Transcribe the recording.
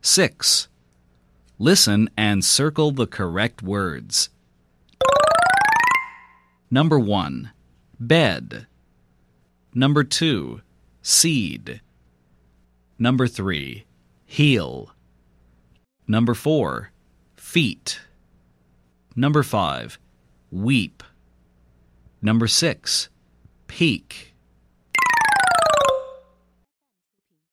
6. Listen and circle the correct words. Number 1. Bed. Number 2. Seed. Number 3. Heel. Number 4. Feet. Number 5. Weep. Number 6. Peak.